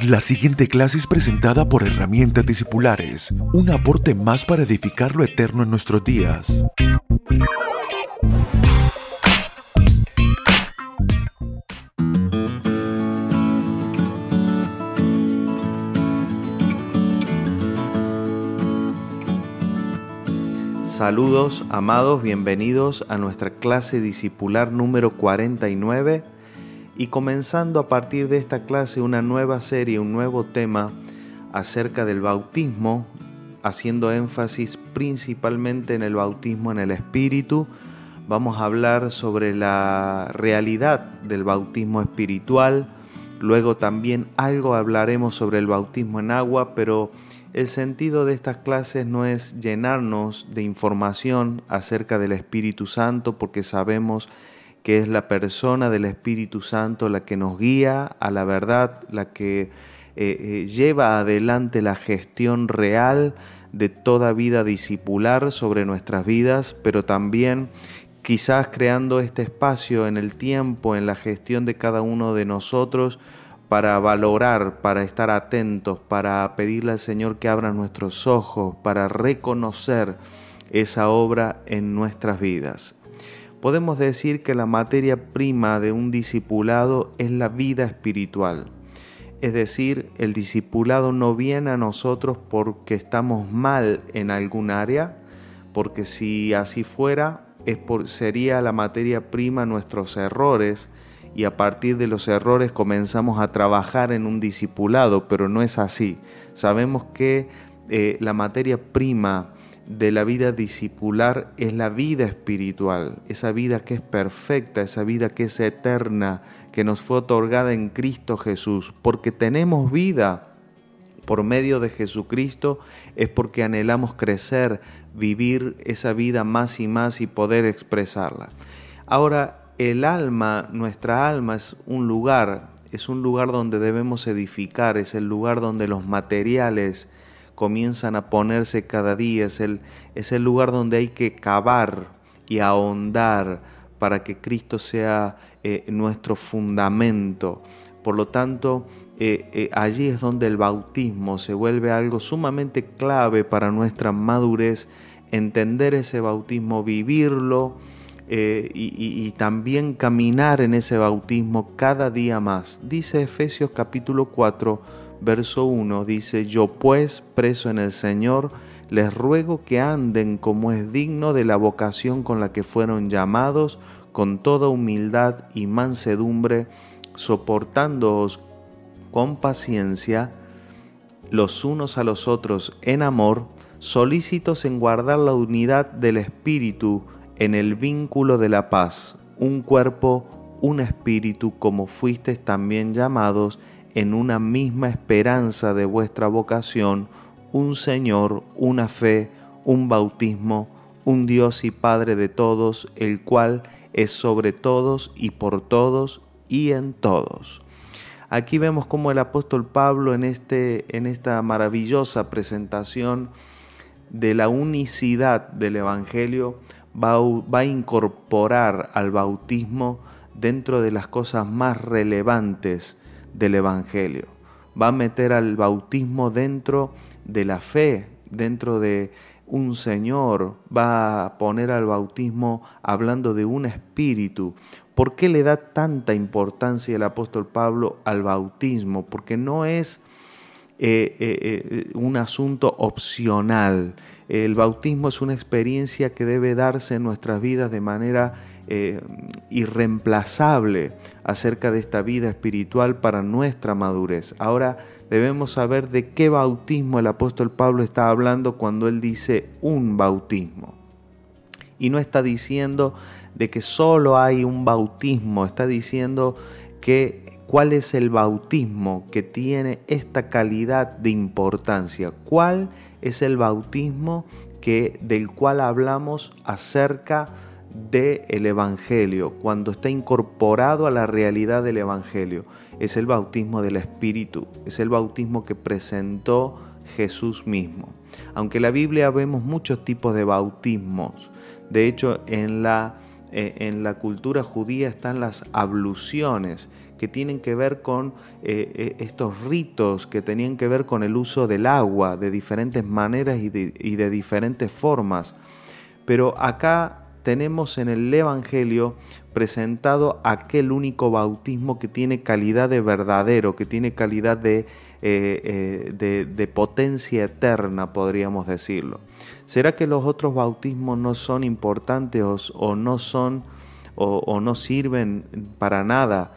La siguiente clase es presentada por Herramientas Discipulares, un aporte más para edificar lo eterno en nuestros días. Saludos, amados, bienvenidos a nuestra clase discipular número 49 y comenzando a partir de esta clase una nueva serie, un nuevo tema acerca del bautismo, haciendo énfasis principalmente en el bautismo en el Espíritu. Vamos a hablar sobre la realidad del bautismo espiritual, luego también algo hablaremos sobre el bautismo en agua, pero el sentido de estas clases no es llenarnos de información acerca del Espíritu Santo porque sabemos que es la persona del Espíritu Santo la que nos guía a la verdad, la que eh, eh, lleva adelante la gestión real de toda vida discipular sobre nuestras vidas, pero también quizás creando este espacio en el tiempo, en la gestión de cada uno de nosotros, para valorar, para estar atentos, para pedirle al Señor que abra nuestros ojos, para reconocer esa obra en nuestras vidas. Podemos decir que la materia prima de un discipulado es la vida espiritual. Es decir, el discipulado no viene a nosotros porque estamos mal en algún área, porque si así fuera, sería la materia prima nuestros errores, y a partir de los errores comenzamos a trabajar en un discipulado, pero no es así. Sabemos que eh, la materia prima de la vida discipular es la vida espiritual, esa vida que es perfecta, esa vida que es eterna, que nos fue otorgada en Cristo Jesús, porque tenemos vida por medio de Jesucristo, es porque anhelamos crecer, vivir esa vida más y más y poder expresarla. Ahora, el alma, nuestra alma es un lugar, es un lugar donde debemos edificar, es el lugar donde los materiales comienzan a ponerse cada día, es el, es el lugar donde hay que cavar y ahondar para que Cristo sea eh, nuestro fundamento. Por lo tanto, eh, eh, allí es donde el bautismo se vuelve algo sumamente clave para nuestra madurez, entender ese bautismo, vivirlo, eh, y, también caminar en ese bautismo cada día más. Dice Efesios capítulo 4, verso 1, dice, yo pues, preso en el Señor, les ruego que anden como es digno de la vocación con la que fueron llamados, con toda humildad y mansedumbre, soportándoos con paciencia los unos a los otros en amor, solícitos en guardar la unidad del Espíritu, en el vínculo de la paz, un cuerpo, un espíritu, como fuisteis también llamados en una misma esperanza de vuestra vocación, un Señor, una fe, un bautismo, un Dios y Padre de todos, el cual es sobre todos y por todos y en todos. Aquí vemos cómo el apóstol Pablo en, este, en esta maravillosa presentación de la unicidad del Evangelio va, a incorporar al bautismo dentro de las cosas más relevantes del Evangelio. Va a meter al bautismo dentro de la fe, dentro de un Señor, va a poner al bautismo hablando de un espíritu. ¿Por qué le da tanta importancia el apóstol Pablo al bautismo? Porque no es eh, eh, eh, un asunto opcional. El bautismo es una experiencia que debe darse en nuestras vidas de manera irreemplazable acerca de esta vida espiritual para nuestra madurez. Ahora debemos saber de qué bautismo el apóstol Pablo está hablando cuando él dice un bautismo. Y no está diciendo de que solo hay un bautismo, está diciendo que cuál es el bautismo que tiene esta calidad de importancia, cuál es el bautismo que, del cual hablamos acerca del el Evangelio, cuando está incorporado a la realidad del Evangelio. Es el bautismo del Espíritu, es el bautismo que presentó Jesús mismo. Aunque en la Biblia vemos muchos tipos de bautismos, de hecho en la, eh, en la cultura judía están las abluciones, que tienen que ver con eh, eh, estos ritos, que tenían que ver con el uso del agua de diferentes maneras de, y de diferentes formas. Pero acá tenemos en el Evangelio presentado aquel único bautismo que tiene calidad de verdadero, que tiene calidad de, eh, de, potencia eterna, podríamos decirlo. ¿Será que los otros bautismos no son importantes o, no son o, no sirven para nada?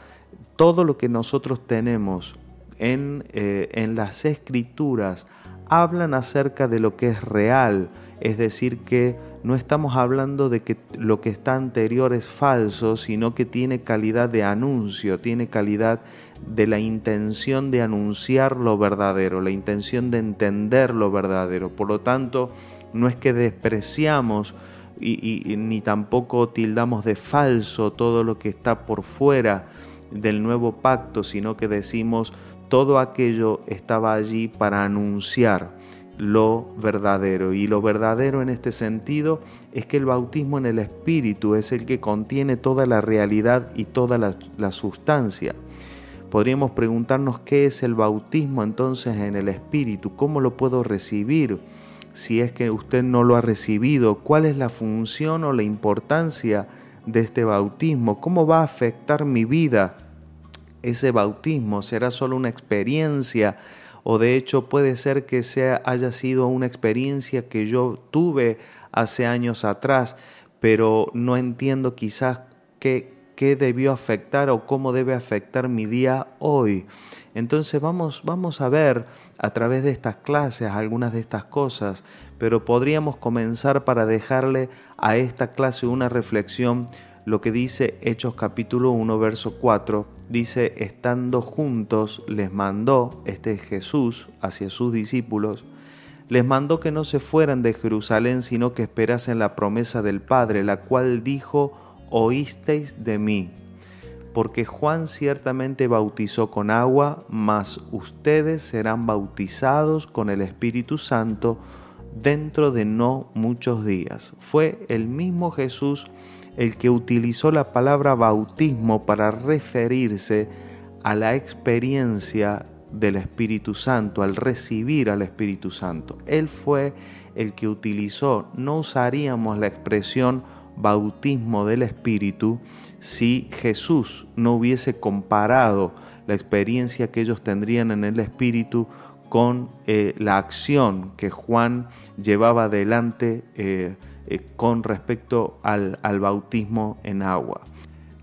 Todo lo que nosotros tenemos en, eh, en las escrituras hablan acerca de lo que es real, es decir, que no estamos hablando de que lo que está anterior es falso, sino que tiene calidad de anuncio, tiene calidad de la intención de anunciar lo verdadero, la intención de entender lo verdadero. Por lo tanto, no es que despreciamos y, ni tampoco tildamos de falso todo lo que está por fuera del nuevo pacto, sino que decimos todo aquello estaba allí para anunciar lo verdadero. Y lo verdadero en este sentido es que el bautismo en el Espíritu es el que contiene toda la realidad y toda la, sustancia. Podríamos preguntarnos qué es el bautismo entonces en el Espíritu, cómo lo puedo recibir si es que usted no lo ha recibido, cuál es la función o la importancia de este bautismo, cómo va a afectar mi vida ese bautismo, será solo una experiencia o de hecho puede ser que sea, haya sido una experiencia que yo tuve hace años atrás, pero no entiendo quizás qué, qué debió afectar o cómo debe afectar mi día hoy. Entonces vamos, vamos a ver a través de estas clases algunas de estas cosas, pero podríamos comenzar para dejarle a esta clase una reflexión lo que dice Hechos capítulo 1, verso 4, dice, estando juntos, les mandó, este es Jesús, hacia sus discípulos, les mandó que no se fueran de Jerusalén, sino que esperasen la promesa del Padre, la cual dijo, oísteis de mí. Porque Juan ciertamente bautizó con agua, mas ustedes serán bautizados con el Espíritu Santo dentro de no muchos días. Fue el mismo Jesús el que utilizó la palabra bautismo para referirse a la experiencia del Espíritu Santo, al recibir al Espíritu Santo. Él fue el que utilizó, no usaríamos la expresión bautismo del Espíritu si Jesús no hubiese comparado la experiencia que ellos tendrían en el Espíritu con eh, la acción que Juan llevaba adelante. Eh, eh, con respecto al, bautismo en agua.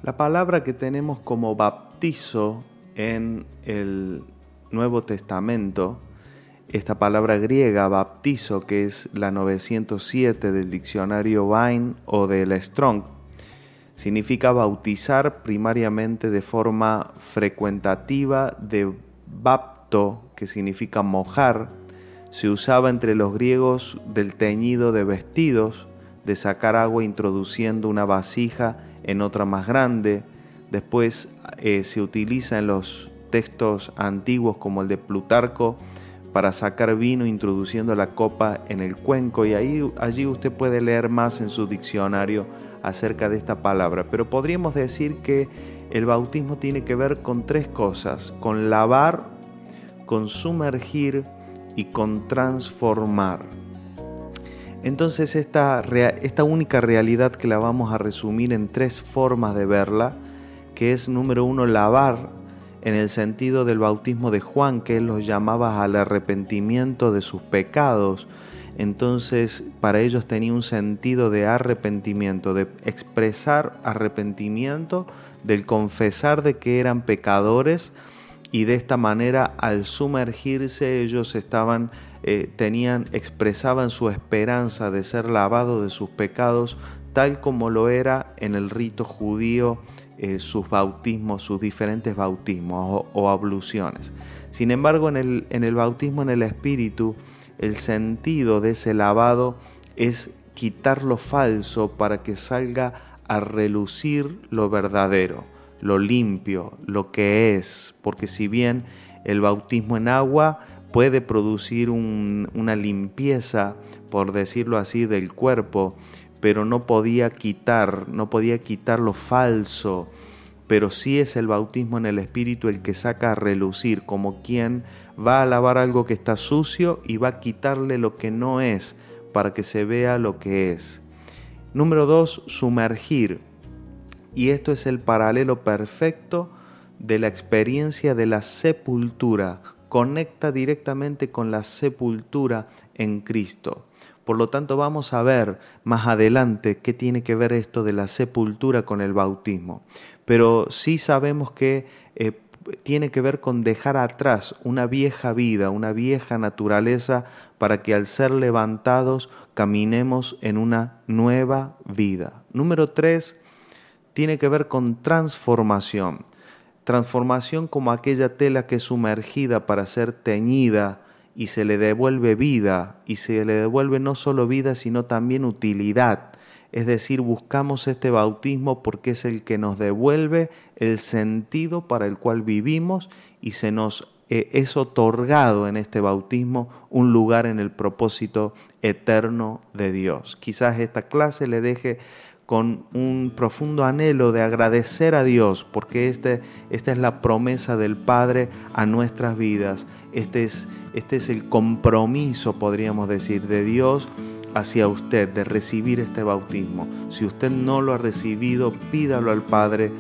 La palabra que tenemos como bautizo en el Nuevo Testamento, esta palabra griega baptizo, que es la 907 del diccionario Vine o del Strong, significa bautizar primariamente de forma frecuentativa de bapto, que significa mojar, se usaba entre los griegos del teñido de vestidos, de sacar agua introduciendo una vasija en otra más grande. Después eh, se utiliza en los textos antiguos como el de Plutarco para sacar vino introduciendo la copa en el cuenco y ahí, allí usted puede leer más en su diccionario acerca de esta palabra. Pero podríamos decir que el bautismo tiene que ver con tres cosas, con lavar, con sumergir y con transformar. Entonces esta, esta única realidad que la vamos a resumir en tres formas de verla, que es número uno, lavar en el sentido del bautismo de Juan, que él los llamaba al arrepentimiento de sus pecados. Entonces para ellos tenía un sentido de arrepentimiento, de expresar arrepentimiento, del confesar de que eran pecadores y de esta manera al sumergirse ellos estaban eh, tenían, expresaban su esperanza de ser lavados de sus pecados, tal como lo era en el rito judío eh, sus bautismos, sus diferentes bautismos o, abluciones. Sin embargo, en el, en el bautismo en el Espíritu, el sentido de ese lavado es quitar lo falso para que salga a relucir lo verdadero, lo limpio, lo que es, porque si bien el bautismo en agua puede producir una limpieza, por decirlo así, del cuerpo, pero no podía quitar, no podía quitar lo falso, pero sí es el bautismo en el Espíritu el que saca a relucir, como quien va a lavar algo que está sucio y va a quitarle lo que no es para que se vea lo que es. Número dos, sumergir. Y esto es el paralelo perfecto de la experiencia de la sepultura. Conecta directamente con la sepultura en Cristo. Por lo tanto, vamos a ver más adelante qué tiene que ver esto de la sepultura con el bautismo. Pero sí sabemos que eh, tiene que ver con dejar atrás una vieja vida, una vieja naturaleza, para que al ser levantados caminemos en una nueva vida. Número tres, tiene que ver con transformación. Transformación como aquella tela que es sumergida para ser teñida y se le devuelve vida, y se le devuelve no solo vida, sino también utilidad. Es decir, buscamos este bautismo porque es el que nos devuelve el sentido para el cual vivimos y se nos eh, es otorgado en este bautismo un lugar en el propósito eterno de Dios. Quizás esta clase le deje con un profundo anhelo de agradecer a Dios, porque este, esta es la promesa del Padre a nuestras vidas. Este es, este es el compromiso, podríamos decir, de Dios hacia usted de recibir este bautismo. Si usted no lo ha recibido, pídalo al Padre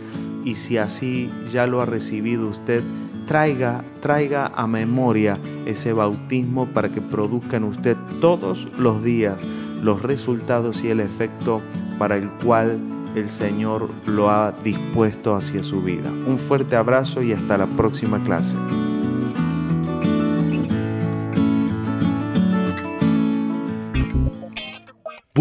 y si así ya lo ha recibido usted, traiga, traiga a memoria ese bautismo para que produzca en usted todos los días los resultados y el efecto para el cual el Señor lo ha dispuesto hacia su vida. Un fuerte abrazo y hasta la próxima clase.